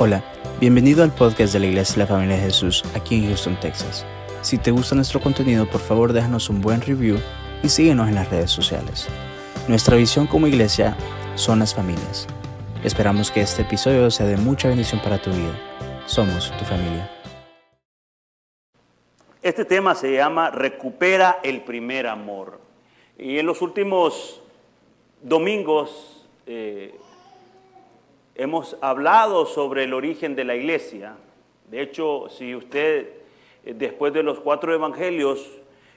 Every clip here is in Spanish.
Hola, bienvenido al podcast de la Iglesia de la Familia de Jesús aquí en Houston, Texas. Si te gusta nuestro contenido, por favor déjanos un buen review y síguenos en las redes sociales. Nuestra visión como iglesia son las familias. Esperamos que este episodio sea de mucha bendición para tu vida. Somos tu familia. Este tema se llama Recupera el primer amor. Y en los últimos domingos eh, hemos hablado sobre el origen de la iglesia. De hecho, si usted eh, después de los cuatro evangelios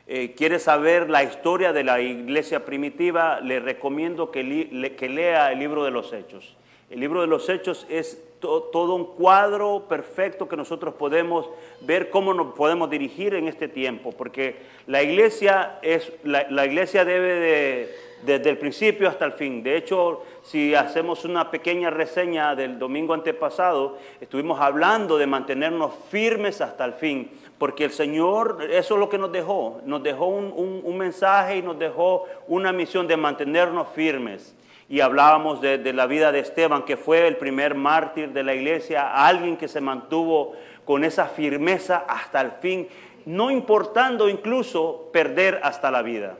eh, quiere saber la historia de la iglesia primitiva, le recomiendo que, lea el libro de los Hechos. El libro de los Hechos es todo un cuadro perfecto que nosotros podemos ver cómo nos podemos dirigir en este tiempo, porque la iglesia, es, la iglesia debe de desde el principio hasta el fin. De hecho, si hacemos una pequeña reseña del domingo antepasado, estuvimos hablando de mantenernos firmes hasta el fin, porque el Señor, eso es lo que nos dejó, nos dejó un, mensaje y nos dejó una misión de mantenernos firmes. Y hablábamos de la vida de Esteban, que fue el primer mártir de la iglesia, alguien que se mantuvo con esa firmeza hasta el fin, no importando incluso perder hasta la vida.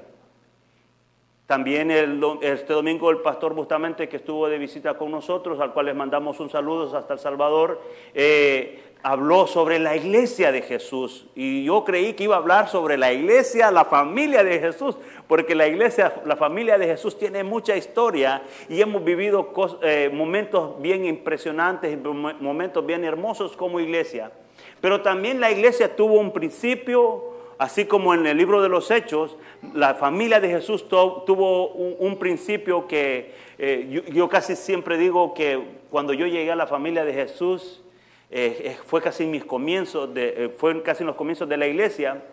También este domingo el pastor Bustamente que estuvo de visita con nosotros, al cual les mandamos un saludo hasta El Salvador, eh, habló sobre la iglesia de Jesús. Y yo creí que iba a hablar sobre la iglesia, la familia de Jesús, porque la iglesia, la familia de Jesús tiene mucha historia y hemos vivido eh, momentos bien impresionantes, momentos bien hermosos como iglesia. Pero también la iglesia tuvo un principio, Así como en el libro de los Hechos, la familia de Jesús tuvo un, principio que eh, yo, casi siempre digo que cuando yo llegué a la familia de Jesús, eh, eh, fue casi mis comienzos, fue casi en los comienzos de la iglesia,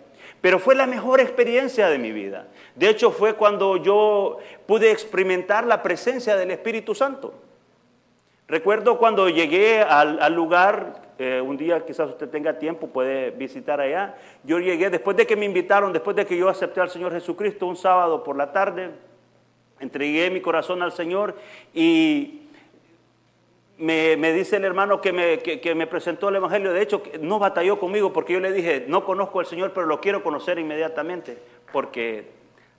pero fue la mejor experiencia de mi vida. De hecho, fue cuando yo pude experimentar la presencia del Espíritu Santo. Recuerdo cuando llegué al, lugar, eh, un día quizás usted tenga tiempo, puede visitar allá. Yo llegué después de que me invitaron, después de que yo acepté al Señor Jesucristo un sábado por la tarde, entregué mi corazón al Señor y me, dice el hermano que me, que me, presentó el Evangelio. De hecho, no batalló conmigo porque yo le dije, no conozco al Señor, pero lo quiero conocer inmediatamente porque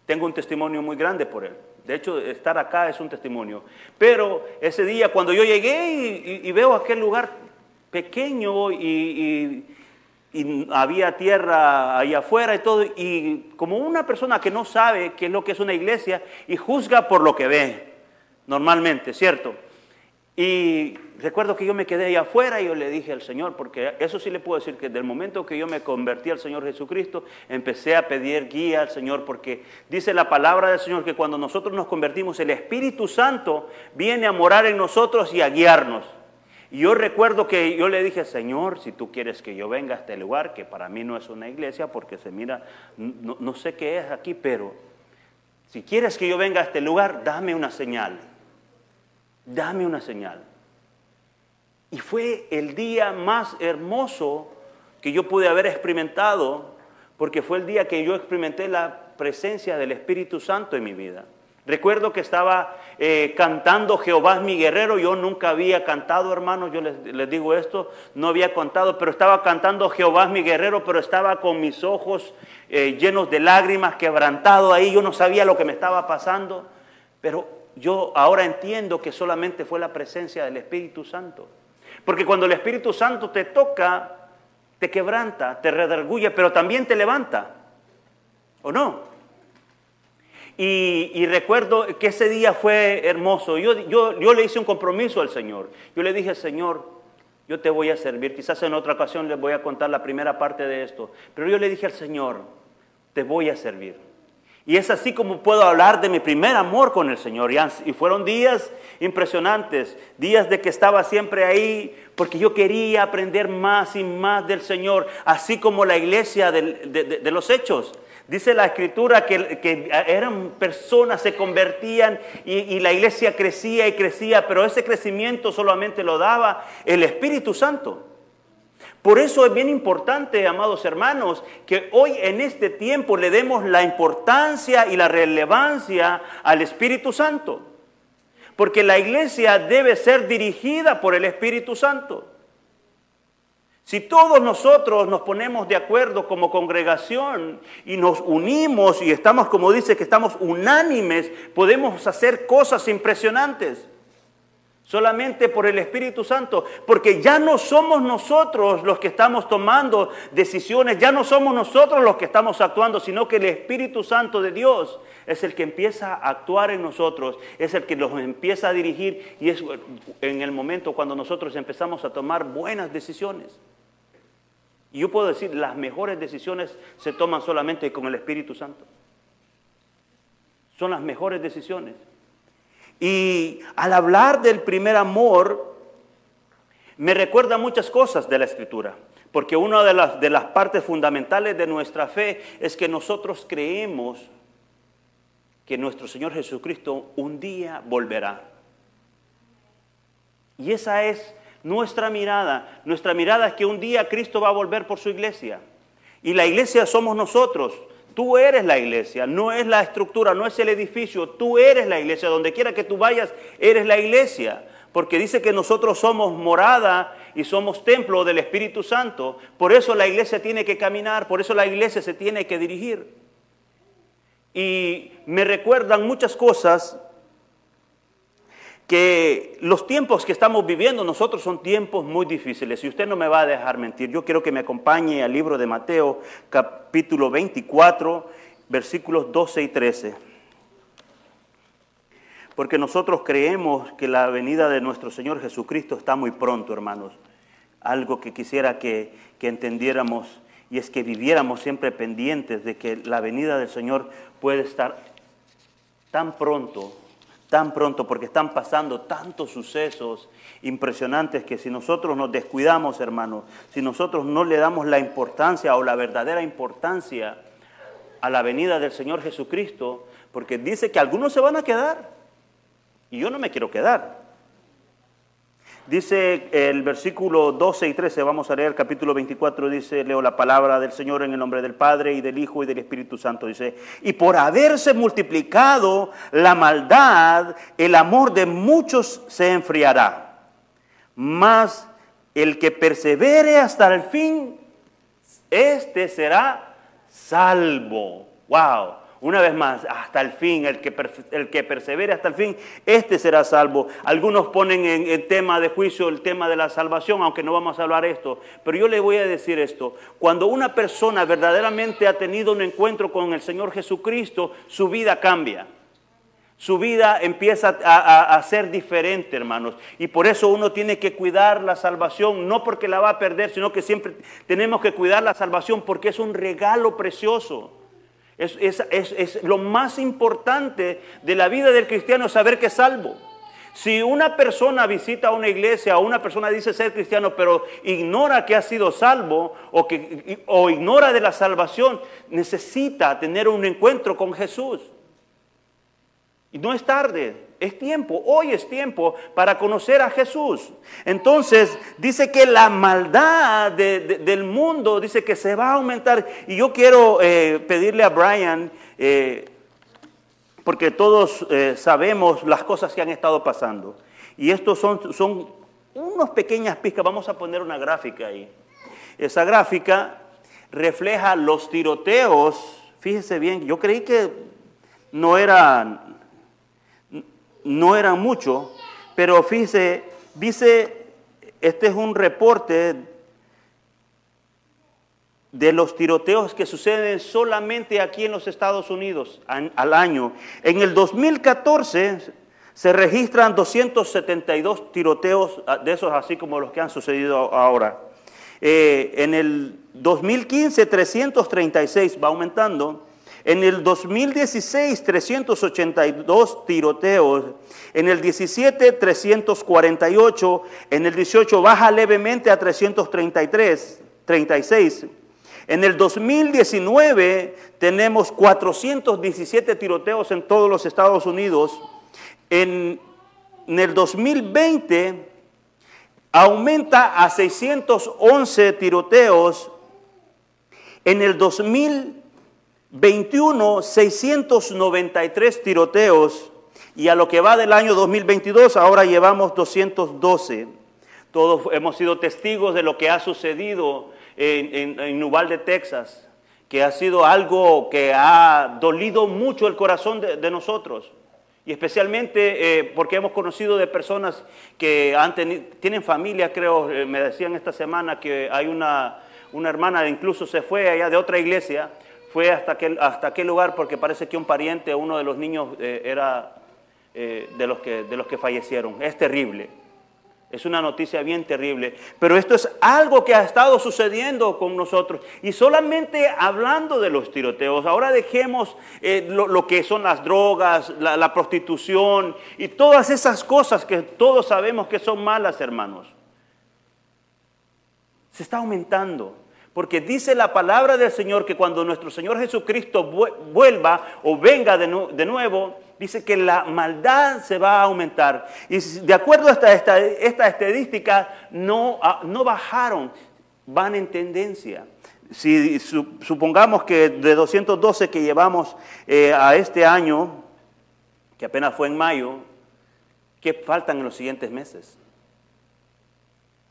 tengo un testimonio muy grande por él. De hecho, estar acá es un testimonio. Pero ese día, cuando yo llegué y, veo aquel lugar pequeño y, había tierra ahí afuera y todo, y como una persona que no sabe qué es lo que es una iglesia y juzga por lo que ve, normalmente, ¿cierto? Y recuerdo que yo me quedé ahí afuera y yo le dije al Señor, porque eso sí le puedo decir que desde el momento que yo me convertí al Señor Jesucristo, empecé a pedir guía al Señor, porque dice la palabra del Señor que cuando nosotros nos convertimos, el Espíritu Santo viene a morar en nosotros y a guiarnos. Y yo recuerdo que yo le dije, Señor, si tú quieres que yo venga a este lugar, que para mí no es una iglesia, porque se mira, no, no sé qué es aquí, pero si quieres que yo venga a este lugar, dame una señal dame una señal. Y fue el día más hermoso que yo pude haber experimentado, porque fue el día que yo experimenté la presencia del Espíritu Santo en mi vida. Recuerdo que estaba eh, cantando Jehová es mi guerrero, yo nunca había cantado, hermanos, yo les, digo esto, no había contado, pero estaba cantando Jehová es mi guerrero, pero estaba con mis ojos eh, llenos de lágrimas, quebrantado ahí, yo no sabía lo que me estaba pasando, pero yo ahora entiendo que solamente fue la presencia del Espíritu Santo. Porque cuando el Espíritu Santo te toca, te quebranta, te redarguye, pero también te levanta. ¿O no? Y, recuerdo que ese día fue hermoso. Yo, yo, yo le hice un compromiso al Señor. Yo le dije, Señor, yo te voy a servir. Quizás en otra ocasión les voy a contar la primera parte de esto. Pero yo le dije al Señor, te voy a servir. Y es así como puedo hablar de mi primer amor con el Señor. Y fueron días impresionantes, días de que estaba siempre ahí, porque yo quería aprender más y más del Señor, así como la iglesia de, los hechos. Dice la escritura que, eran personas, se convertían y la iglesia crecía y crecía, pero ese crecimiento solamente lo daba el Espíritu Santo. Por eso es bien importante, amados hermanos, que hoy en este tiempo le demos la importancia y la relevancia al Espíritu Santo. Porque la iglesia debe ser dirigida por el Espíritu Santo. Si todos nosotros nos ponemos de acuerdo como congregación y nos unimos y estamos, como dice, que estamos unánimes, podemos hacer cosas impresionantes solamente por el Espíritu Santo, porque ya no somos nosotros los que estamos tomando decisiones, ya no somos nosotros los que estamos actuando, sino que el Espíritu Santo de Dios es el que empieza a actuar en nosotros, es el que nos empieza a dirigir y es en el momento cuando nosotros empezamos a tomar buenas decisiones. Y yo puedo decir, las mejores decisiones se toman solamente con el Espíritu Santo. Son las mejores decisiones. Y al hablar del primer amor, me recuerda muchas cosas de la Escritura, porque una de las, de las partes fundamentales de nuestra fe es que nosotros creemos que nuestro Señor Jesucristo un día volverá. Y esa es nuestra mirada. Nuestra mirada es que un día Cristo va a volver por su iglesia. Y la iglesia somos nosotros. Tú eres la iglesia, no es la estructura, no es el edificio, tú eres la iglesia. Donde quiera que tú vayas, eres la iglesia. Porque dice que nosotros somos morada y somos templo del Espíritu Santo. Por eso la iglesia tiene que caminar, por eso la iglesia se tiene que dirigir. Y me recuerdan muchas cosas que los tiempos que estamos viviendo nosotros son tiempos muy difíciles y usted no me va a dejar mentir. Yo quiero que me acompañe al libro de Mateo capítulo 24 versículos 12 y 13. Porque nosotros creemos que la venida de nuestro Señor Jesucristo está muy pronto, hermanos. Algo que quisiera que, que entendiéramos y es que viviéramos siempre pendientes de que la venida del Señor puede estar tan pronto tan pronto porque están pasando tantos sucesos impresionantes que si nosotros nos descuidamos, hermanos, si nosotros no le damos la importancia o la verdadera importancia a la venida del Señor Jesucristo, porque dice que algunos se van a quedar y yo no me quiero quedar. Dice el versículo 12 y 13, vamos a leer capítulo 24, dice, leo la palabra del Señor en el nombre del Padre y del Hijo y del Espíritu Santo, dice, y por haberse multiplicado la maldad, el amor de muchos se enfriará, mas el que persevere hasta el fin, este será salvo. Wow. Una vez más, hasta el fin, el que, el que persevere hasta el fin, este será salvo. Algunos ponen en tema de juicio el tema de la salvación, aunque no vamos a hablar esto. Pero yo le voy a decir esto. Cuando una persona verdaderamente ha tenido un encuentro con el Señor Jesucristo, su vida cambia. Su vida empieza a, a, ser diferente, hermanos. Y por eso uno tiene que cuidar la salvación, no porque la va a perder, sino que siempre tenemos que cuidar la salvación porque es un regalo precioso. Es, lo más importante de la vida del cristiano saber que es salvo. Si una persona visita una iglesia o una persona dice ser cristiano, pero ignora que ha sido salvo o, que, o ignora de la salvación, necesita tener un encuentro con Jesús. Y no es tarde, es tiempo, hoy es tiempo para conocer a Jesús. Entonces dice que la maldad del mundo dice que se va a aumentar. Y yo quiero eh, pedirle a Brian, eh, porque todos eh, sabemos las cosas que han estado pasando. Y estos son, son unas pequeñas pizcas, vamos a poner una gráfica ahí. Esa gráfica refleja los tiroteos, fíjese bien, yo creí que no eran no eran muchos, pero fíjese, dice, este es un reporte de los tiroteos que suceden solamente aquí en los Estados Unidos al año. En el 2014 se registran 272 tiroteos ah, de esos, así como los que han sucedido ahora. Eh, en el 2015, 336 va aumentando. En el 2016, 382 tiroteos. En el 17, 348. En el 18 baja levemente a 333, 36. En el 2019 tenemos 417 tiroteos en todos los Estados Unidos. En, en el 2020 aumenta a 611 tiroteos. En el 2000 21, 693 tiroteos y a lo que va del año 2022 ahora llevamos 212. Todos hemos sido testigos de lo que ha sucedido en, en, Uvalde, Texas, que ha sido algo que ha dolido mucho el corazón de, nosotros. Y especialmente eh, porque hemos conocido de personas que han tienen familia, creo, eh, me decían esta semana que hay una, una hermana, incluso se fue allá de otra iglesia, fue hasta aquel, hasta aquel lugar porque parece que un pariente, uno de los niños, eh, era de, los que, de los que fallecieron. Es terrible. Es una noticia bien terrible, pero esto es algo que ha estado sucediendo con nosotros. Y solamente hablando de los tiroteos, ahora dejemos eh, lo, que son las drogas, la, prostitución y todas esas cosas que todos sabemos que son malas, hermanos. Se está aumentando. Porque dice la palabra del Señor que cuando nuestro Señor Jesucristo vuelva o venga de, nuevo, dice que la maldad se va a aumentar. Y de acuerdo a esta, estadística, no, ah, no bajaron, van en tendencia. Si supongamos que de 212 que llevamos eh, a este año, que apenas fue en mayo, ¿qué faltan en los siguientes meses?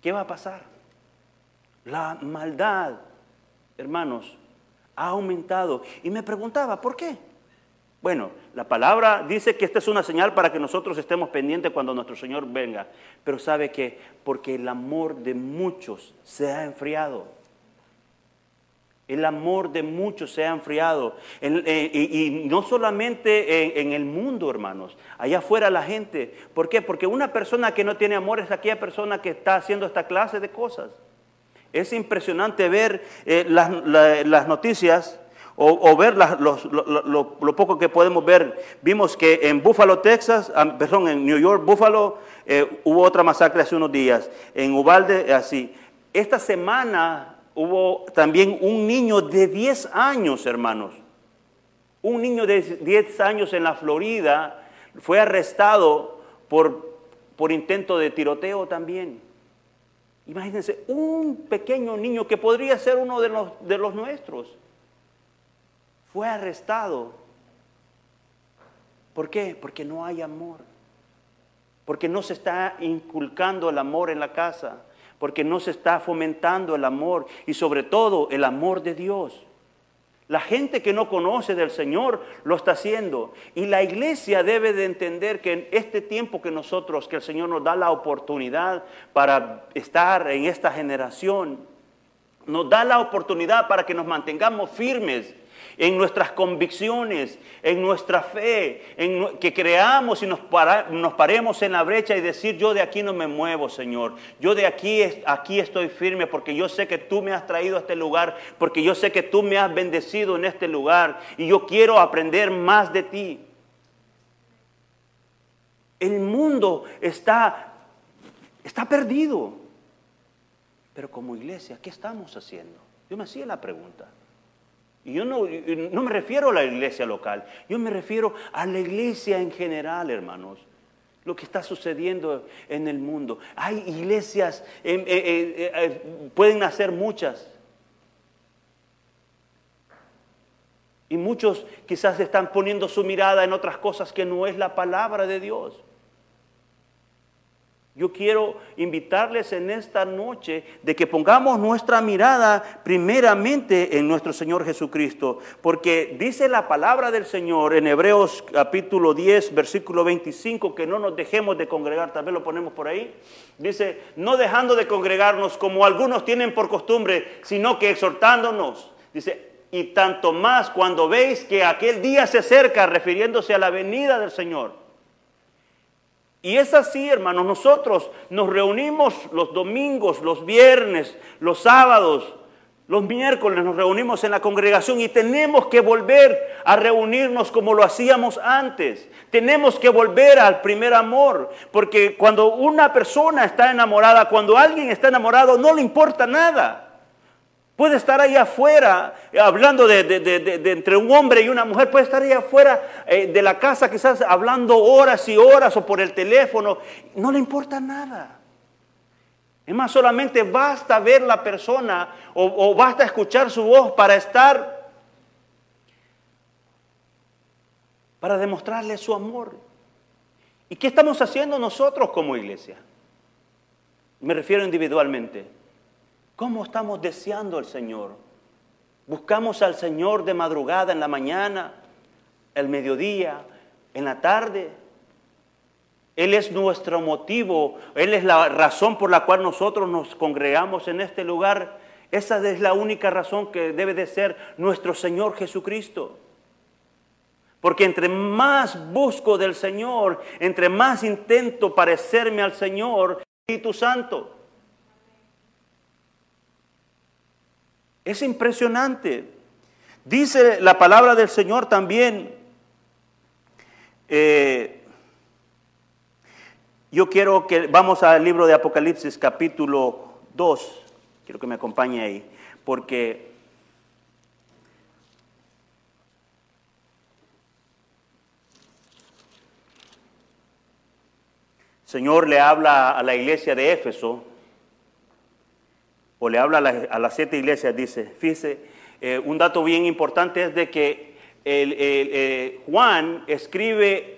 ¿Qué va a pasar? La maldad, hermanos, ha aumentado. Y me preguntaba, ¿por qué? Bueno, la palabra dice que esta es una señal para que nosotros estemos pendientes cuando nuestro Señor venga. Pero sabe que porque el amor de muchos se ha enfriado. El amor de muchos se ha enfriado. Eh, y, no solamente en, el mundo, hermanos. Allá afuera la gente. ¿Por qué? Porque una persona que no tiene amor es aquella persona que está haciendo esta clase de cosas. Es impresionante ver eh, las, noticias o, ver lo, poco que podemos ver. Vimos que en Buffalo, Texas, ah, perdón, en New York, Buffalo, eh, hubo otra masacre hace unos días. En Uvalde, así. Esta semana hubo también un niño de 10 años, hermanos. Un niño de 10 años en la Florida fue arrestado por, por intento de tiroteo también. Imagínense, un pequeño niño que podría ser uno de los, de los nuestros fue arrestado. ¿Por qué? Porque no hay amor. Porque no se está inculcando el amor en la casa. Porque no se está fomentando el amor y sobre todo el amor de Dios. La gente que no conoce del Señor lo está haciendo. Y la iglesia debe de entender que en este tiempo que nosotros, que el Señor nos da la oportunidad para estar en esta generación, nos da la oportunidad para que nos mantengamos firmes en nuestras convicciones, en nuestra fe, en que creamos y nos, nos, paremos en la brecha y decir, yo de aquí no me muevo, Señor. Yo de aquí, aquí estoy firme porque yo sé que tú me has traído a este lugar, porque yo sé que tú me has bendecido en este lugar y yo quiero aprender más de ti. El mundo está, está perdido. Pero como iglesia, ¿qué estamos haciendo? Yo me hacía la pregunta. Y yo no, no me refiero a la iglesia local, yo me refiero a la iglesia en general, hermanos lo que está sucediendo en el mundo. Hay iglesias, eh, eh, eh, pueden nacer muchas. Y muchos quizás están poniendo su mirada en otras cosas que no es la palabra de Dios. Yo quiero invitarles en esta noche de que pongamos nuestra mirada primeramente en nuestro Señor Jesucristo, porque dice la palabra del Señor en Hebreos capítulo 10, versículo 25, que no nos dejemos de congregar, tal vez lo ponemos por ahí. Dice, no dejando de congregarnos como algunos tienen por costumbre, sino que exhortándonos. Dice, y tanto más cuando veis que aquel día se acerca, refiriéndose a la venida del Señor. Y es así, hermanos, nosotros nos reunimos los domingos, los viernes, los sábados, los miércoles nos reunimos en la congregación y tenemos que volver a reunirnos como lo hacíamos antes. Tenemos que volver al primer amor, porque cuando una persona está enamorada, cuando alguien está enamorado, no le importa nada. Puede estar ahí afuera, eh, hablando de, entre un hombre y una mujer, puede estar ahí afuera eh, de la casa quizás hablando horas y horas o por el teléfono. No le importa nada. Es más, solamente basta ver la persona o basta escuchar su voz para estar, para demostrarle su amor. ¿Y qué estamos haciendo nosotros como iglesia? Me refiero individualmente. ¿Cómo estamos deseando al Señor? Buscamos al Señor de madrugada, en la mañana, el mediodía, en la tarde. Él es nuestro motivo, Él es la razón por la cual nosotros nos congregamos en este lugar. Esa es la única razón que debe de ser nuestro Señor Jesucristo. Porque entre más busco del Señor, entre más intento parecerme al Señor, Espíritu Santo. Es impresionante. Dice la palabra del Señor también. Eh, yo quiero que vamos al libro de Apocalipsis capítulo 2. Quiero que me acompañe ahí. Porque Señor le habla a la iglesia de Éfeso o le habla a, las siete iglesias, dice, fíjese, eh, un dato bien importante es de que eh, Juan escribe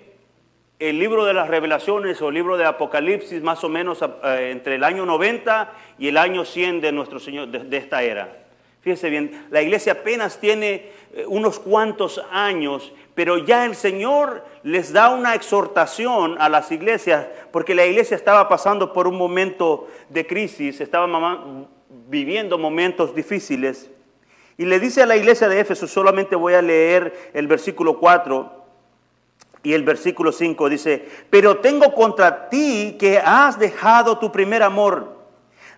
el libro de las revelaciones o el libro de Apocalipsis más o menos eh, entre el año 90 y el año 100 de nuestro Señor, de, esta era. Fíjese bien, la iglesia apenas tiene unos cuantos años, pero ya el Señor les da una exhortación a las iglesias, porque la iglesia estaba pasando por un momento de crisis, estaba viviendo momentos difíciles. Y le dice a la iglesia de Éfeso, solamente voy a leer el versículo 4 y el versículo 5, dice, pero tengo contra ti que has dejado tu primer amor.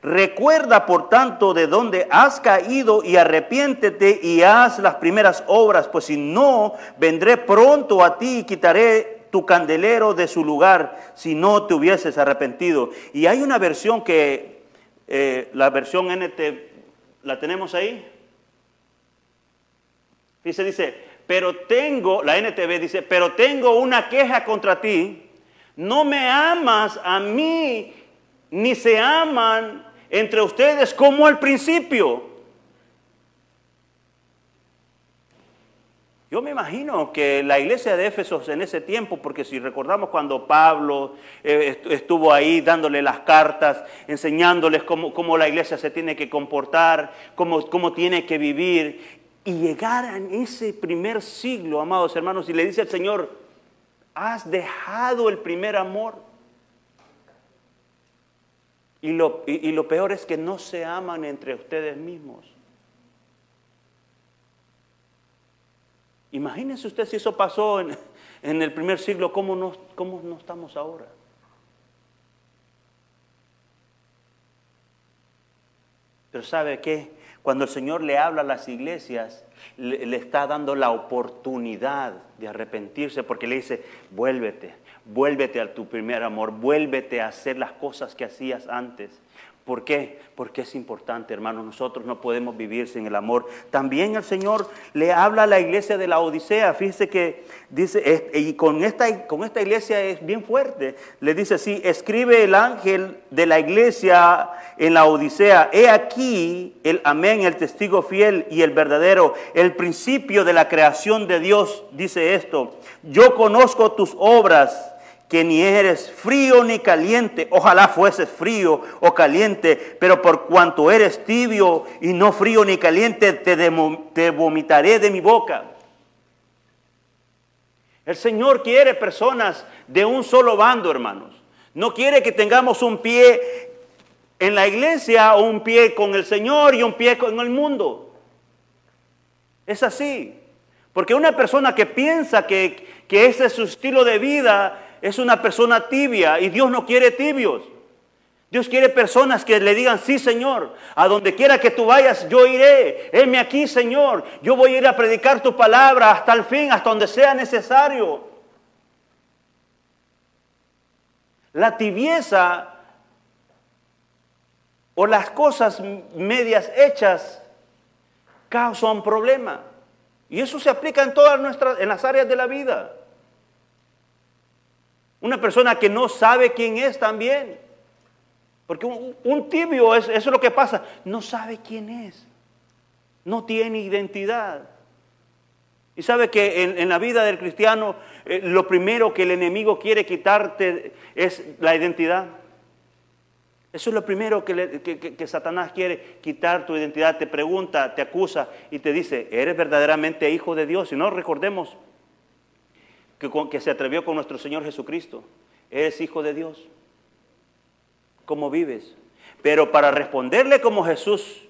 Recuerda, por tanto, de dónde has caído y arrepiéntete y haz las primeras obras, pues si no, vendré pronto a ti y quitaré tu candelero de su lugar si no te hubieses arrepentido. Y hay una versión que eh, la versión NT, ¿la tenemos ahí? Dice, dice, pero tengo, la NTV dice, pero tengo una queja contra ti, no me amas a mí, ni se aman entre ustedes como al principio. Yo me imagino que la iglesia de Éfeso en ese tiempo, porque si recordamos cuando Pablo eh, estuvo ahí dándole las cartas, enseñándoles cómo, la iglesia se tiene que comportar, cómo, cómo tiene que vivir, y llegar a ese primer siglo, amados hermanos, y le dice al Señor, has dejado el primer amor. Y lo, y lo peor es que no se aman entre ustedes mismos. Imagínense usted si eso pasó en, el primer siglo, ¿cómo no, ¿cómo no estamos ahora? Pero ¿sabe qué? Cuando el Señor le habla a las iglesias, le, le, está dando la oportunidad de arrepentirse porque le dice, vuélvete, vuélvete a tu primer amor, vuélvete a hacer las cosas que hacías antes. ¿Por qué? Porque es importante, hermanos. Nosotros no podemos vivir sin el amor. También el Señor le habla a la iglesia de la Odisea. Fíjese que dice, y con esta, con esta iglesia es bien fuerte. Le dice así, escribe el ángel de la iglesia en la Odisea. He aquí el amén, el testigo fiel y el verdadero. El principio de la creación de Dios dice esto. Yo conozco tus obras que ni eres frío ni caliente, ojalá fueses frío o caliente, pero por cuanto eres tibio y no frío ni caliente, te, vomitaré de mi boca. El Señor quiere personas de un solo bando, hermanos. No quiere que tengamos un pie en la iglesia o un pie con el Señor y un pie con el mundo. Es así. Porque una persona que piensa que ese es su estilo de vida es una persona tibia y Dios no quiere tibios. Dios quiere personas que le digan, sí Señor, a donde quiera que tú vayas, yo iré. Heme aquí, Señor. Yo voy a ir a predicar tu palabra hasta el fin, hasta donde sea necesario. La tibieza o las cosas medias hechas causan problema. Y eso se aplica en todas nuestras, en las áreas de la vida. Una persona que no sabe quién es también. Porque un, tibio, es, eso es lo que pasa, no sabe quién es. No tiene identidad. Y sabe que en, la vida del cristiano eh, lo primero que el enemigo quiere quitarte es la identidad. Eso es lo primero que, que- que- que Satanás quiere, quitar tu identidad, te pregunta, te acusa y te dice, ¿eres verdaderamente hijo de Dios? Y no recordemos que, se atrevió con nuestro Señor Jesucristo. ¿Eres hijo de Dios? ¿Cómo vives? Pero para responderle como Jesús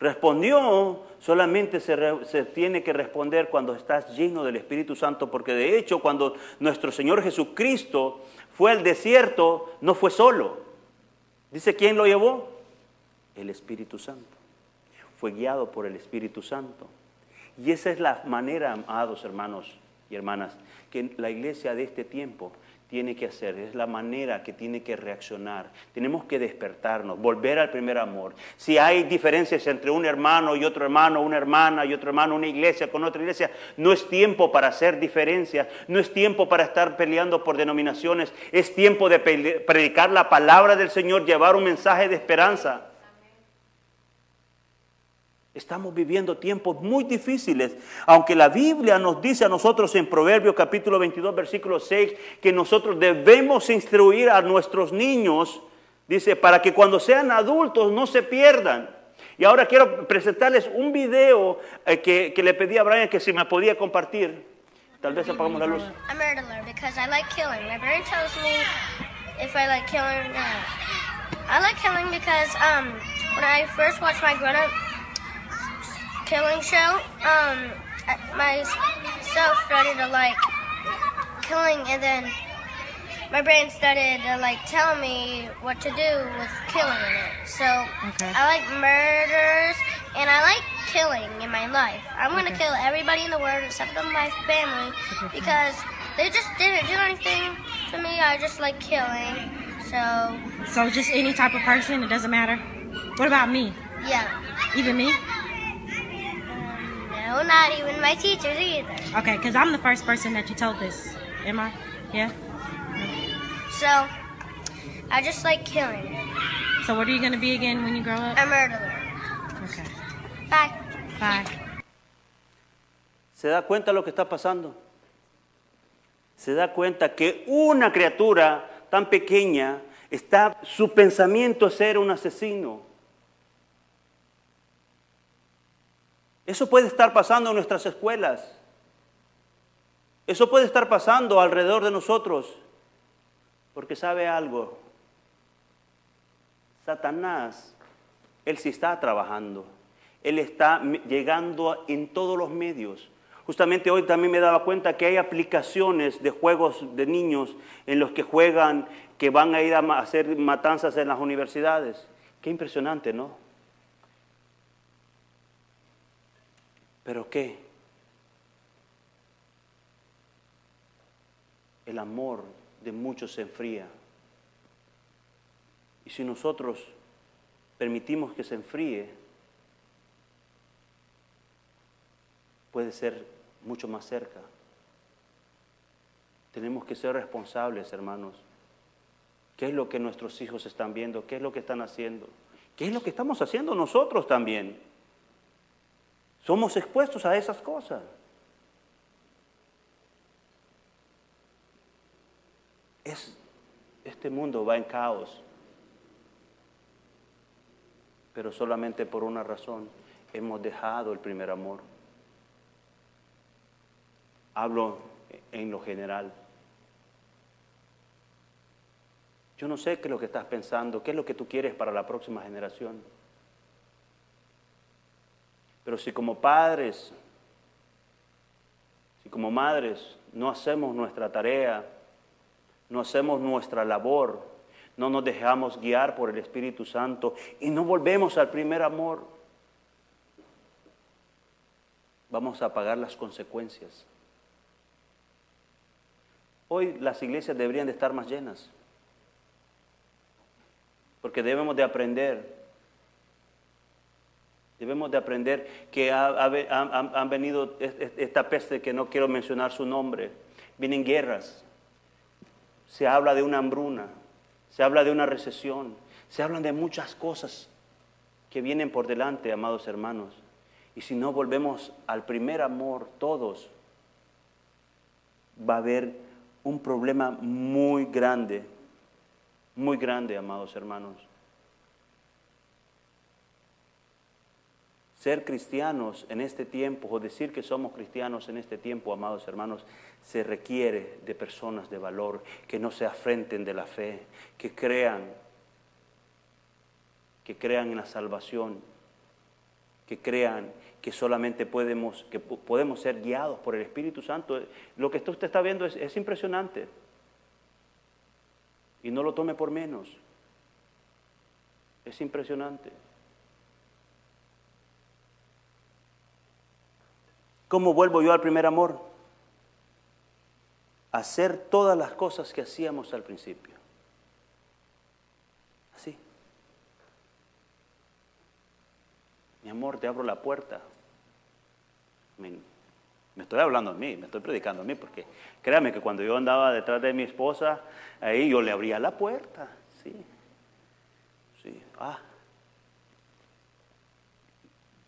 respondió, solamente se, se tiene que responder cuando estás lleno del Espíritu Santo, porque de hecho cuando nuestro Señor Jesucristo fue al desierto, no fue solo. Dice, ¿quién lo llevó? El Espíritu Santo. Fue guiado por el Espíritu Santo. Y esa es la manera, amados hermanos y hermanas, que la iglesia de este tiempo tiene que hacer, es la manera que tiene que reaccionar. Tenemos que despertarnos, volver al primer amor. Si hay diferencias entre un hermano y otro hermano, una hermana y otro hermano, una iglesia con otra iglesia, no es tiempo para hacer diferencias, no es tiempo para estar peleando por denominaciones, es tiempo de predicar la palabra del Señor, llevar un mensaje de esperanza. Estamos viviendo tiempos muy difíciles, aunque la Biblia nos dice a nosotros en Proverbios capítulo 22, versículo 6, que nosotros debemos instruir a nuestros niños, dice, para que cuando sean adultos no se pierdan. Y ahora quiero presentarles un video eh, que, le pedí a Brian que si me podía compartir. Tal vez apagamos la luz. I like killing because um, when I first watched my grown-up killing show, um, myself started to like killing, and then my brain started to like tell me what to do with killing in it. So Okay. I like murders and I like killing in my life. I'm gonna kill everybody in the world except for my family because they just didn't do anything to me. I just like killing. So So just any type of person, it doesn't matter. What about me? yeah. Even me? No, not even my teachers either. Okay, because I'm the first person that you told this. Am I? Yeah. So I just like killing. So what are you gonna be again when you grow up? A murderer. Okay. Bye. Bye. ¿Se da cuenta lo que está pasando? Se da cuenta que una criatura tan pequeña está, su pensamiento es ser un asesino. Eso puede estar pasando en nuestras escuelas. Eso puede estar pasando alrededor de nosotros. Porque sabe algo. Satanás, él sí está trabajando. Él está llegando en todos los medios. Justamente hoy también me daba cuenta que hay aplicaciones de juegos de niños en los que juegan, que van a ir a hacer matanzas en las universidades. Qué impresionante, ¿no? ¿Pero qué? El amor de muchos se enfría. Y si nosotros permitimos que se enfríe, puede ser mucho más cerca. Tenemos que ser responsables, hermanos. ¿Qué es lo que nuestros hijos están viendo? ¿Qué es lo que están haciendo? ¿Qué es lo que estamos haciendo nosotros también? Somos expuestos a esas cosas. Es, este mundo va en caos, pero solamente por una razón. Hemos dejado el primer amor. Hablo en lo general. Yo no sé qué es lo que estás pensando, qué es lo que tú quieres para la próxima generación. Pero si como padres, si como madres no hacemos nuestra tarea, no hacemos nuestra labor, no nos dejamos guiar por el Espíritu Santo y no volvemos al primer amor, vamos a pagar las consecuencias. Hoy las iglesias deberían de estar más llenas, porque debemos de aprender, debemos de aprender que ha- ha- han, venido es- es- esta peste que no quiero mencionar su nombre, vienen guerras, se habla de una hambruna, se habla de una recesión, se hablan de muchas cosas que vienen por delante, amados hermanos. Y si no volvemos al primer amor, todos, va a haber un problema muy grande, muy grande, amados hermanos. Ser cristianos en este tiempo o decir que somos cristianos en este tiempo, amados hermanos, se requiere de personas de valor que no se afrenten de la fe, que crean, que crean en la salvación, que crean que solamente podemos, que podemos ser guiados por el Espíritu Santo. Lo que usted está viendo es, es impresionante. Y no lo tome por menos. Es impresionante. ¿Cómo vuelvo yo al primer amor? Hacer todas las cosas que hacíamos al principio. Así. Mi amor, te abro la puerta. Me, estoy hablando a mí, me estoy predicando a mí, porque créame que cuando yo andaba detrás de mi esposa, ahí yo le abría la puerta. Sí. Sí. Ah.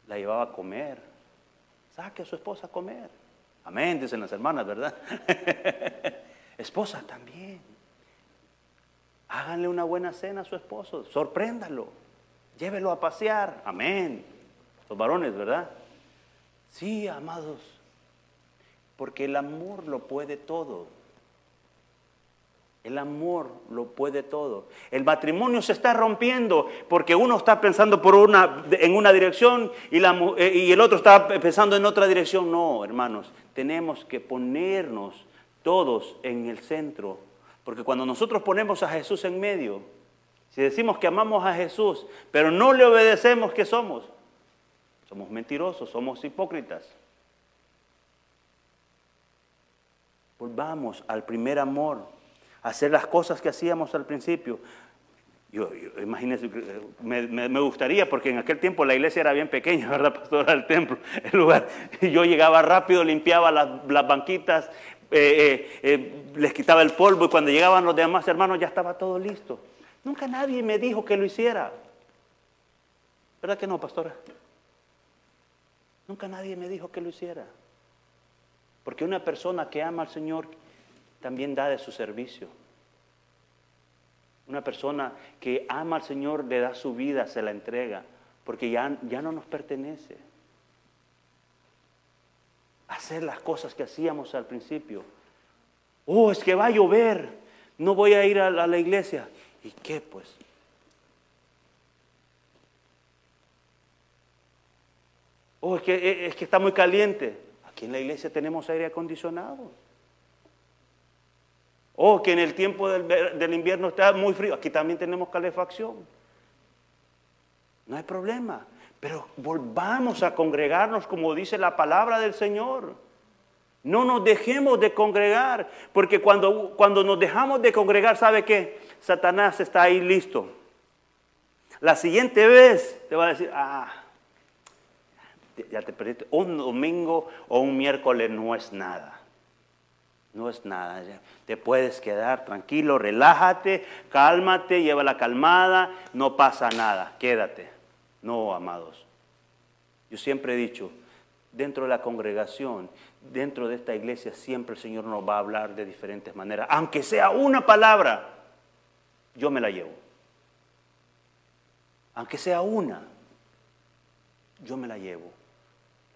La llevaba a comer Saque a su esposa a comer. Amén, dicen las hermanas, ¿verdad? esposa también. Háganle una buena cena a su esposo, sorpréndalo, llévelo a pasear. Amén. Los varones, ¿verdad? Sí, amados, porque el amor lo puede todo. El amor lo puede todo. El matrimonio se está rompiendo porque uno está pensando en una dirección y, eh, y el otro está pensando en otra dirección. No, hermanos, tenemos que ponernos todos en el centro. Porque cuando nosotros ponemos a Jesús en medio, si decimos que amamos a Jesús, pero no le obedecemos, ¿qué somos? Somos mentirosos, somos hipócritas. Volvamos al primer amor hacer las cosas que hacíamos al principio. Yo, imagínense, me, gustaría, porque en aquel tiempo la iglesia era bien pequeña, ¿verdad, pastor? El templo, el lugar. Yo llegaba rápido, limpiaba las, banquitas, eh, eh, eh, les quitaba el polvo y cuando llegaban los demás hermanos ya estaba todo listo. Nunca nadie me dijo que lo hiciera. ¿Verdad que no, pastora? Nunca nadie me dijo que lo hiciera. Porque una persona que ama al Señor también da de su servicio. Una persona que ama al Señor le da su vida, se la entrega, porque ya, ya no nos pertenece. Hacer las cosas que hacíamos al principio. Oh, es que va a llover, no voy a ir a la, iglesia. ¿Y qué pues? Oh, es que, es que está muy caliente. Aquí en la iglesia tenemos aire acondicionado. Oh, que en el tiempo del, invierno está muy frío. Aquí también tenemos calefacción. No hay problema. Pero volvamos a congregarnos como dice la palabra del Señor. No nos dejemos de congregar, porque cuando, cuando nos dejamos de congregar, ¿sabe qué? Satanás está ahí listo. La siguiente vez te va a decir, ah, ya te perdiste, un domingo o un miércoles no es nada no es nada. Te puedes quedar tranquilo, relájate, cálmate, lleva la calmada, no pasa nada, quédate. No, amados. Yo siempre he dicho, dentro de la congregación, dentro de esta iglesia, siempre el Señor nos va a hablar de diferentes maneras. Aunque sea una palabra, yo me la llevo. Aunque sea una, yo me la llevo.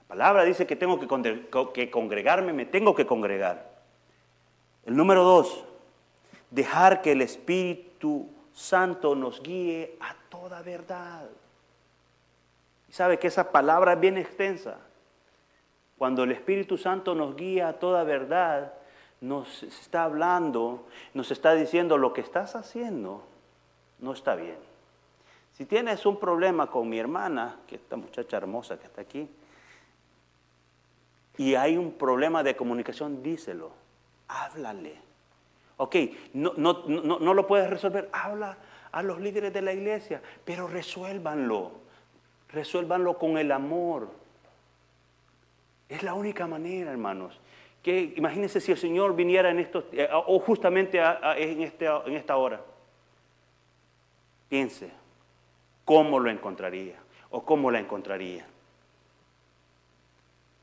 La palabra dice que tengo que congregarme, me tengo que congregar. El número dos, dejar que el Espíritu Santo nos guíe a toda verdad. Y sabe que esa palabra es bien extensa. Cuando el Espíritu Santo nos guía a toda verdad, nos está hablando, nos está diciendo lo que estás haciendo no está bien. Si tienes un problema con mi hermana, que esta muchacha hermosa que está aquí, y hay un problema de comunicación, díselo háblale. Ok, no, no, no, lo puedes resolver, habla a los líderes de la iglesia, pero resuélvanlo. Resuélvanlo con el amor. Es la única manera, hermanos. Que imagínense si el Señor viniera en estos, eh, o justamente en, este, en esta hora. Piense, ¿cómo lo encontraría? ¿O cómo la encontraría?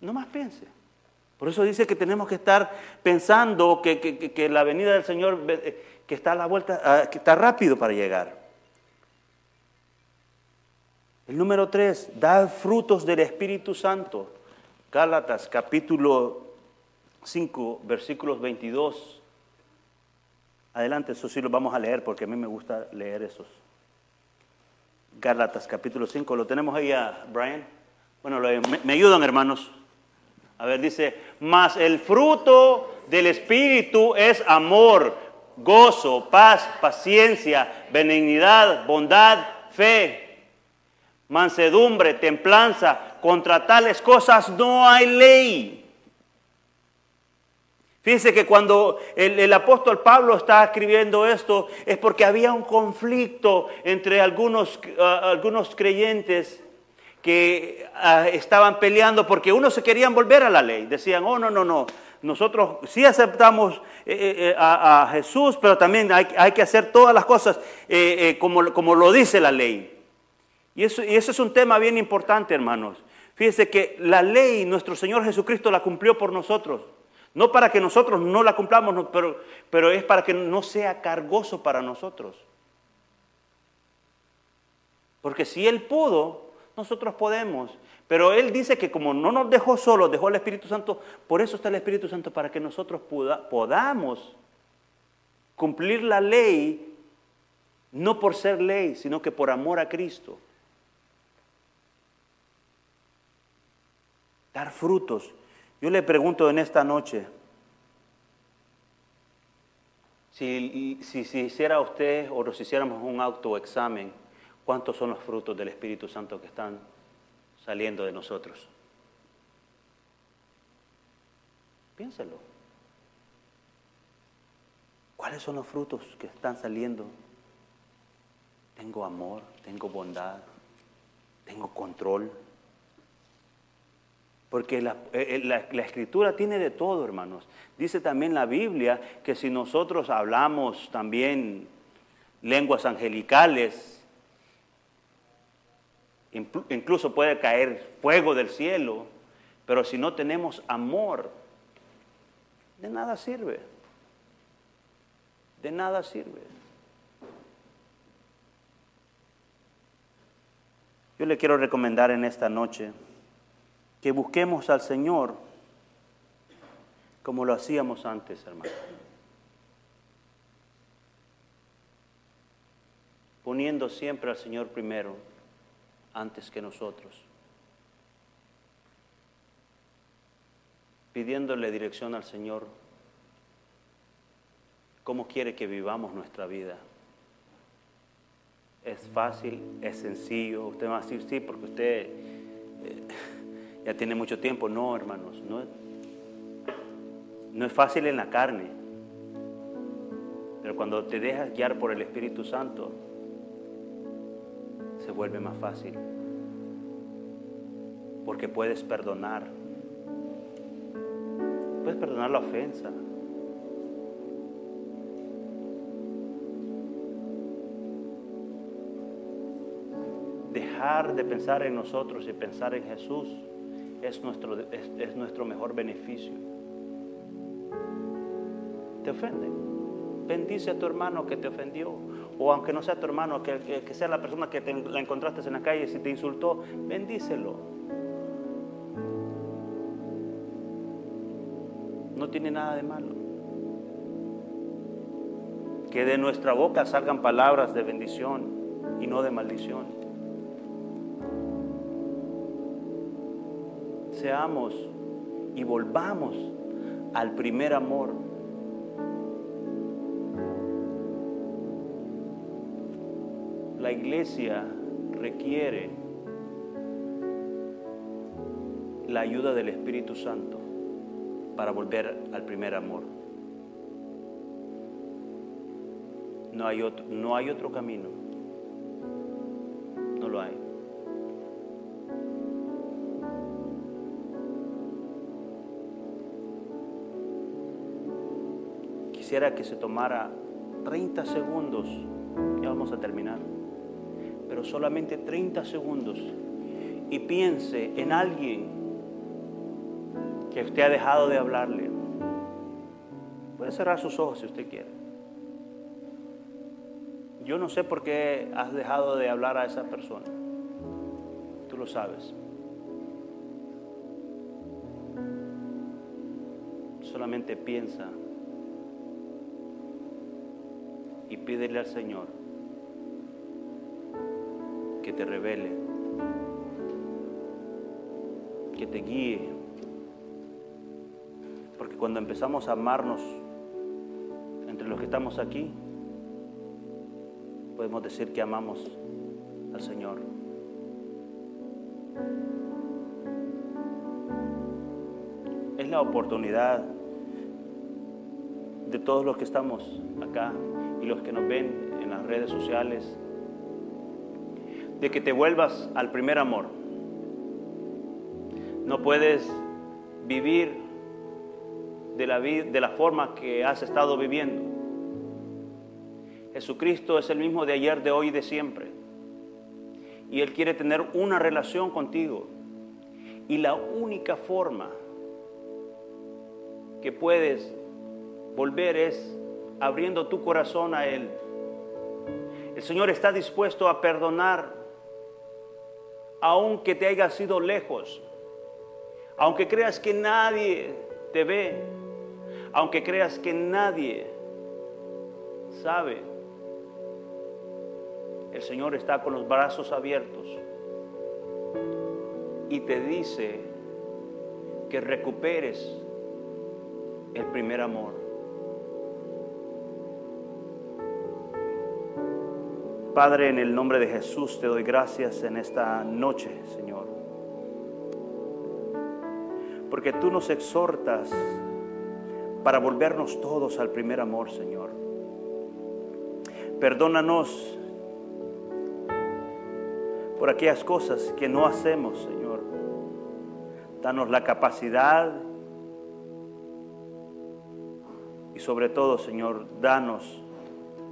No más piense. Por eso dice que tenemos que estar pensando que, la venida del Señor eh, que está a la vuelta, ah, que está rápido para llegar. El número tres, dar frutos del Espíritu Santo. Gálatas capítulo 5, versículos 22. Adelante, eso sí lo vamos a leer porque a mí me gusta leer esos. Gálatas capítulo 5, ¿lo tenemos ahí a Brian? Bueno, me, me ayudan hermanos. A ver, dice, mas el fruto del Espíritu es amor, gozo, paz, paciencia, benignidad, bondad, fe, mansedumbre, templanza. Contra tales cosas no hay ley. Fíjense que cuando el, apóstol Pablo está escribiendo esto es porque había un conflicto entre algunos, ah, algunos creyentes que ah, estaban peleando porque unos se querían volver a la ley. Decían, oh, no, no, no, nosotros sí aceptamos eh, eh, eh, a, Jesús, pero también hay, que hacer todas las cosas como, como lo dice la ley. Y eso, y eso es un tema bien importante, hermanos. Fíjense que la ley, nuestro Señor Jesucristo la cumplió por nosotros. No para que nosotros no la cumplamos, pero, pero es para que no sea cargoso para nosotros. Porque si Él pudo, nosotros podemos. Pero Él dice que como no nos dejó solos, dejó al Espíritu Santo, por eso está el Espíritu Santo, para que nosotros podamos cumplir la ley, no por ser ley, sino que por amor a Cristo. dar frutos. Yo le pregunto en esta noche, si, si, hiciera usted o nos hiciéramos un autoexamen, ¿cuántos son los frutos del Espíritu Santo que están saliendo de nosotros? Piénselo. ¿Cuáles son los frutos que están saliendo? Tengo amor, tengo bondad, tengo control, porque eh, eh, la, escritura tiene de todo, hermanos. Dice también la Biblia que si nosotros hablamos también lenguas angelicales, incluso puede caer fuego del cielo, pero si no tenemos amor, de nada sirve. De nada sirve. Yo le quiero recomendar en esta noche que busquemos al Señor como lo hacíamos antes, hermano. Poniendo siempre al Señor primero, antes que nosotros. Pidiéndole dirección al Señor, cómo quiere que vivamos nuestra vida. Es fácil, es sencillo. Usted va a decir sí, porque usted... Eh, ya tiene mucho tiempo. No, hermanos, no, no es fácil en la carne. Pero cuando te dejas guiar por el Espíritu Santo, se vuelve más fácil. Porque puedes perdonar. Puedes perdonar la ofensa. Dejar de pensar en nosotros y pensar en Jesús es nuestro, es, nuestro mejor beneficio. Te ofende. Bendice a tu hermano que te ofendió. O aunque no sea tu hermano, que, sea la persona que te, la encontraste en la calle, y si te insultó, bendícelo. No tiene nada de malo. Que de nuestra boca salgan palabras de bendición y no de maldición. seamos y volvamos al primer amor. Iglesia requiere la ayuda del Espíritu Santo para volver al primer amor. No hay otro, no hay otro camino. No lo hay. quisiera que se tomara 30 segundos, ya vamos a terminar, pero solamente 30 segundos y piense en alguien que usted ha dejado de hablarle. Puede cerrar sus ojos si usted quiere. Yo no sé por qué has dejado de hablar a esa persona. tú lo sabes. Solamente piensa y pídele al Señor te revele, que te guíe. Porque cuando empezamos a amarnos entre los que estamos aquí, podemos decir que amamos al Señor. Es la oportunidad de todos los que estamos acá y los que nos ven en las redes sociales, de que te vuelvas al primer amor. No puedes vivir de la, de la forma que has estado viviendo. Jesucristo es el mismo de ayer, de hoy y de siempre. Y Él quiere tener una relación contigo. Y la única forma que puedes volver es abriendo tu corazón a Él. El Señor está dispuesto a perdonar aunque te hayas sido lejos, aunque creas que nadie te ve, aunque creas que nadie sabe. El Señor está con los brazos abiertos y te dice que recuperes el primer amor. Padre, en el nombre de Jesús te doy gracias en esta noche, Señor. Porque tú nos exhortas para volvernos todos al primer amor, Señor. Perdónanos por aquellas cosas que no hacemos, Señor. Danos la capacidad y sobre todo, Señor, danos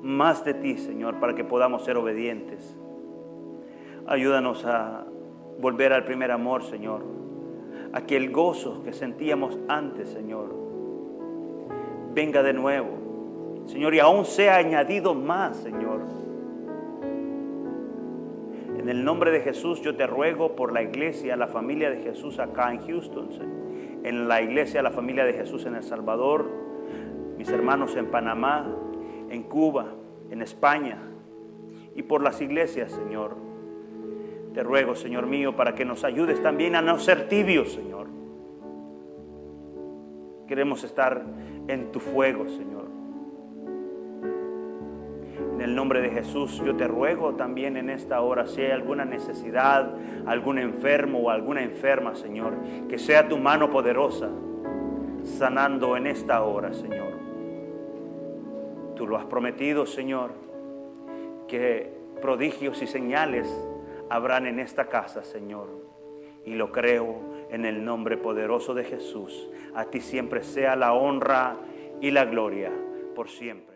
más de ti, Señor, para que podamos ser obedientes. Ayúdanos a volver al primer amor, Señor. A que el gozo que sentíamos antes, Señor, venga de nuevo. Señor, y aún sea añadido más, Señor. En el nombre de Jesús yo te ruego por la iglesia, la familia de Jesús acá en Houston, en la iglesia, la familia de Jesús en El Salvador, mis hermanos en Panamá, en Cuba, en España y por las iglesias, Señor. Te ruego, Señor mío, para que nos ayudes también a no ser tibios, Señor. Queremos estar en tu fuego, Señor. En el nombre de Jesús, yo te ruego también en esta hora, si hay alguna necesidad, algún enfermo o alguna enferma, Señor, que sea tu mano poderosa sanando en esta hora, Señor. Tú lo has prometido, Señor, que prodigios y señales habrán en esta casa, Señor. Y lo creo en el nombre poderoso de Jesús. A ti siempre sea la honra y la gloria por siempre.